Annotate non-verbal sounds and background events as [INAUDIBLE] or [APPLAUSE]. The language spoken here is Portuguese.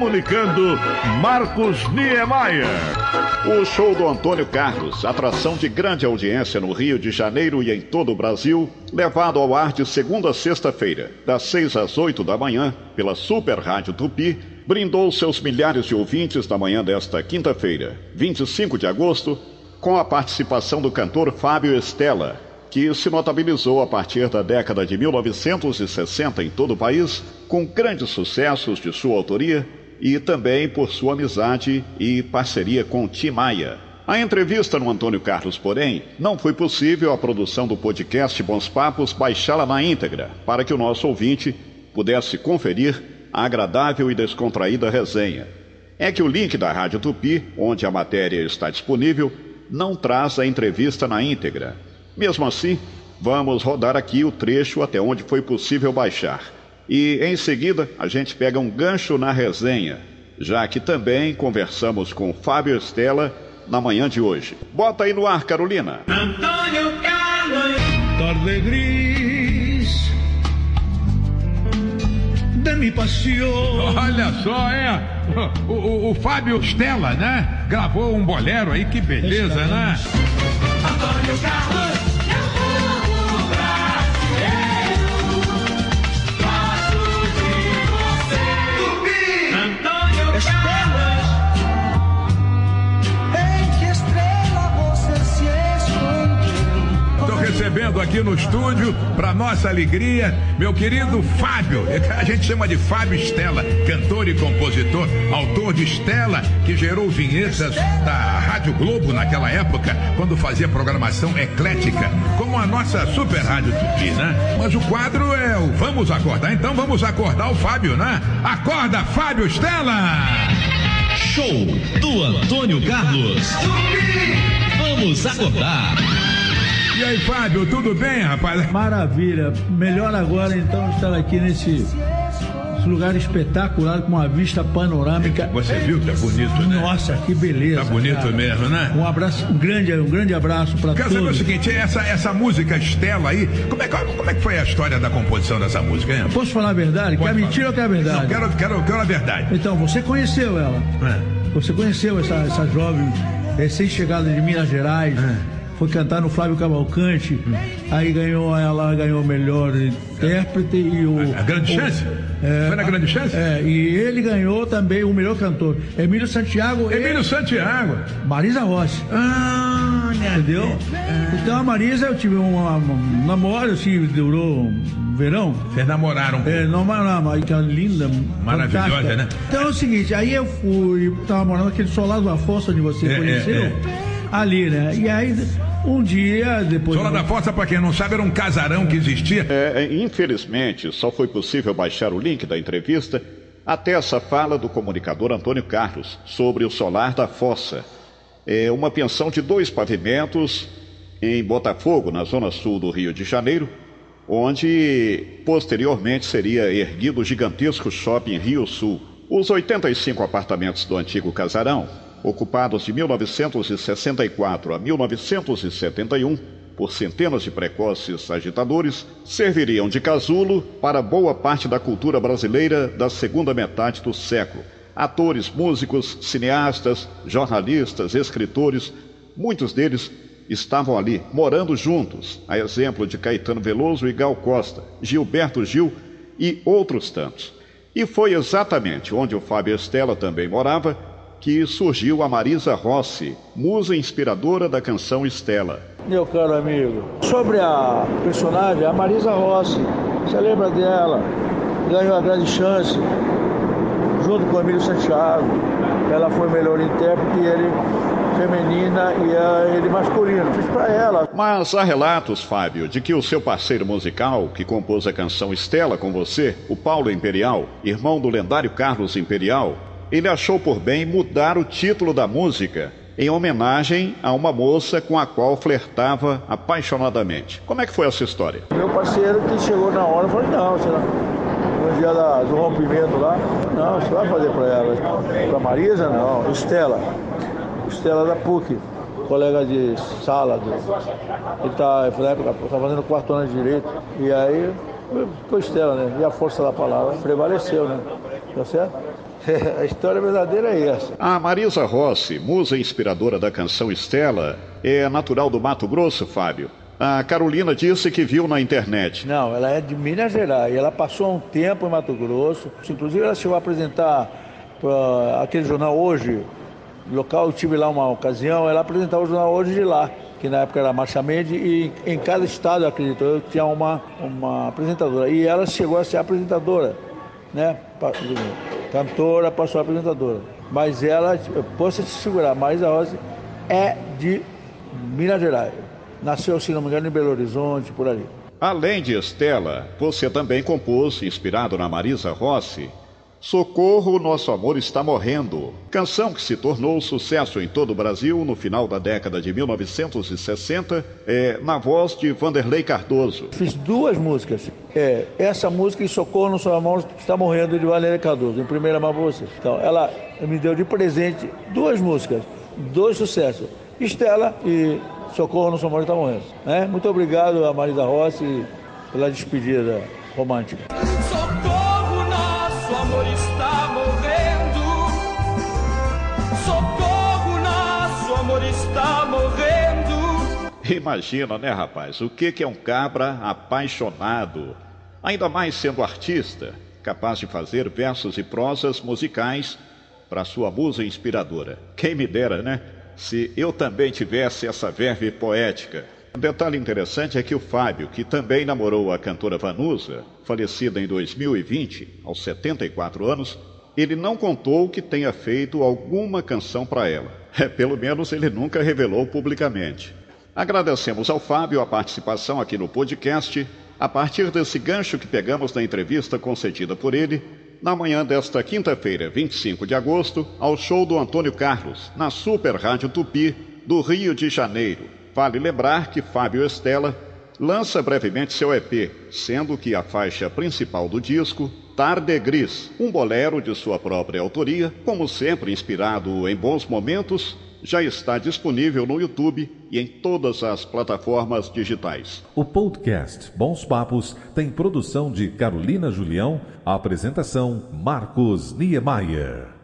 comunicando Marcos Niemeyer. O show do Antônio Carlos, atração de grande audiência no Rio de Janeiro e em todo o Brasil, levado ao ar de segunda a sexta-feira, das seis às oito da manhã, pela Super Rádio Tupi, brindou seus milhares de ouvintes na manhã desta quinta-feira, 25 de agosto, com a participação do cantor Fábio Estela, que se notabilizou a partir da década de 1960 em todo o país, com grandes sucessos de sua autoria e também por sua amizade e parceria com Tim Maia. A entrevista no Antônio Carlos, porém, não foi possível a produção do podcast Bons Papos baixá-la na íntegra, para que o nosso ouvinte pudesse conferir a agradável e descontraída resenha. É que o link da Rádio Tupi, onde a matéria está disponível, não traz a entrevista na íntegra. Mesmo assim, vamos rodar aqui o trecho até onde foi possível baixar. E em seguida, a gente pega um gancho na resenha, já que também conversamos com Fábio Estela na manhã de hoje. Bota aí no ar, Carolina. Antônio Carlos. Tarde gris de mi pasión. Olha só, é. O, o, o Fábio Stella, né? Gravou um bolero aí, que beleza, né? Antônio Carlos. Recebendo aqui no estúdio, para nossa alegria, meu querido Fábio. A gente chama de Fábio Stella, cantor e compositor, autor de Stella, que gerou vinhetas da Rádio Globo naquela época, quando fazia programação eclética, como a nossa Super Rádio Tupi, né? Mas o quadro é o Vamos Acordar, então vamos acordar o Fábio, né? Acorda, Fábio Stella! Show do Antônio Carlos. Vamos acordar. E aí, Fábio, tudo bem, rapaz? Maravilha. Melhor agora então estar aqui nesse, lugar espetacular com uma vista panorâmica. Você viu que é bonito, né? Nossa, que beleza. Tá bonito cara. mesmo, né? Um abraço, um grande, um grande abraço para Quero saber o todos. seguinte, essa, essa música Estela aí, como é, que- como é que foi a história da composição dessa música, hein? Posso falar a verdade? Pode quer falar. mentira ou quer a verdade? Não, quero, quero, quero a verdade. Então, você conheceu ela. É. Você conheceu essa, essa jovem recém-chegada de Minas Gerais. É. Foi cantar no Flávio Cavalcante. Hum. Aí ganhou, ela ganhou o melhor intérprete e o. A grande o- chance? Foi na grande chance? É, e ele ganhou também o melhor cantor. Emílio Santiago Emílio e Santiago. Marisa Rossi. Ah, Entendeu? Então a Marisa, eu tive um, um namoro, assim, durou um verão. Vocês namoraram. É, não, mas que é linda, Maravilhosa, fantástica. né? Então é o seguinte, aí eu fui, tava morando naquele Solado da Fossa onde você É, conheceu, é, ali, né? E aí, um dia, depois... Sola da Fossa, pra quem não sabe, era um casarão que existia. É, é, infelizmente, só foi possível baixar o link da entrevista até essa fala do comunicador Antônio Carlos sobre o solar da Fossa. É uma pensão de dois pavimentos em Botafogo, na zona sul do Rio de Janeiro, onde posteriormente seria erguido o gigantesco shopping Rio Sul. Os 85 apartamentos do antigo casarão, ocupados de 1964 a 1971 por centenas de precoces agitadores, serviriam de casulo para boa parte da cultura brasileira da segunda metade do século. Atores, músicos, cineastas, jornalistas, escritores, muitos deles estavam ali, morando juntos, a exemplo de Caetano Veloso e Gal Costa, Gilberto Gil e outros tantos. E foi exatamente onde o Fábio Estela também morava que surgiu a Marisa Rossi, musa inspiradora da canção Estela. Meu caro amigo, sobre a personagem, a Marisa Rossi, você lembra dela? Ganhou a grande chance, junto com o Emílio Santiago. Ela foi melhor intérprete e ele feminina e a- ele masculino. Fiz pra ela. Mas há relatos, Fábio, de que o seu parceiro musical, que compôs a canção Estela com você, o Paulo Imperial, irmão do lendário Carlos Imperial, ele achou por bem mudar o título da música em homenagem a uma moça com a qual flertava apaixonadamente. Como é que foi essa história? Meu parceiro que chegou na hora, falei, não, não. No dia da- do rompimento lá, não, você vai fazer pra ela. Pra Marisa, não. Estela. Estela da PUC, colega de sala. Do, ele tá, na época, tá fazendo quarto ano de direito. E aí, ficou Estela, né? E a força da palavra prevaleceu, né? Tá certo? [LAUGHS] A história verdadeira é essa. A Marisa Rossi, musa inspiradora da canção Estela, é natural do Mato Grosso, Fábio. A Carolina disse que viu na internet. Não, ela é de Minas Gerais. Ela passou um tempo em Mato Grosso. Inclusive, ela chegou a apresentar para aquele jornal Hoje, local, eu tive lá uma ocasião, ela apresentava o jornal Hoje de lá, que na época era Marcha Mendes, e em cada estado, acredito eu, tinha uma, uma apresentadora. E ela chegou a ser apresentadora, né? Cantora, passou a apresentadora. Mas ela, posso te segurar, Marisa Rose é de Minas Gerais. Nasceu, se não me engano, em Belo Horizonte, por ali. Além de Estela, você também compôs, inspirado na Marisa Rossi, Socorro, Nosso Amor Está Morrendo, canção que se tornou sucesso em todo o Brasil no final da década de 1960, é, na voz de Vanderlei Cardoso. Fiz duas músicas, é, essa música e Socorro, Nosso Amor Está Morrendo, de Vanderlei Cardoso, em primeira mão para você. Então, ela me deu de presente duas músicas, dois sucessos, Estela e Socorro, Nosso Amor Está Morrendo. É, muito obrigado a Marisa Rossi pela despedida romântica. Está morrendo. Imagina, né, rapaz? O que que é um cabra apaixonado? Ainda mais sendo artista, capaz de fazer versos e prosas musicais para sua musa inspiradora. Quem me dera, né? Se eu também tivesse essa verve poética. Um detalhe interessante é que o Fábio, que também namorou a cantora Vanusa, falecida em 2020, aos 74 anos, ele não contou que tenha feito alguma canção para ela. É, pelo menos ele nunca revelou publicamente. Agradecemos ao Fábio a participação aqui no podcast, a partir desse gancho que pegamos na entrevista concedida por ele, na manhã desta quinta-feira, 25 de agosto, ao show do Antônio Carlos, na Super Rádio Tupi, do Rio de Janeiro. Vale lembrar que Fábio Estela lança brevemente seu EP, sendo que a faixa principal do disco, Tarde Gris, um bolero de sua própria autoria, como sempre inspirado em bons momentos, já está disponível no YouTube e em todas as plataformas digitais. O podcast Bons Papos tem produção de Carolina Julião, a apresentação Marcos Niemeyer.